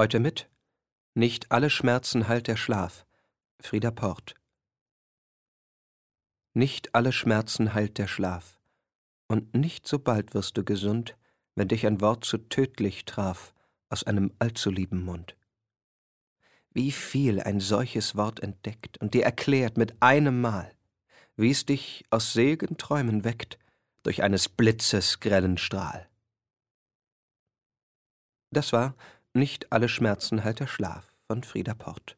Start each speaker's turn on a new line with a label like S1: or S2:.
S1: Heute mit Nicht alle Schmerzen heilt der Schlaf. Frieda Port. Nicht alle Schmerzen heilt der Schlaf. Und nicht so bald wirst du gesund, wenn dich ein Wort zu tödlich traf aus einem allzu lieben Mund. Wie viel ein solches Wort entdeckt und dir erklärt mit einem Mal, wie es dich aus selgen Träumen weckt durch eines Blitzes grellen Strahl. Das war Nicht alle Schmerzen heilt der Schlaf von Frieda Port.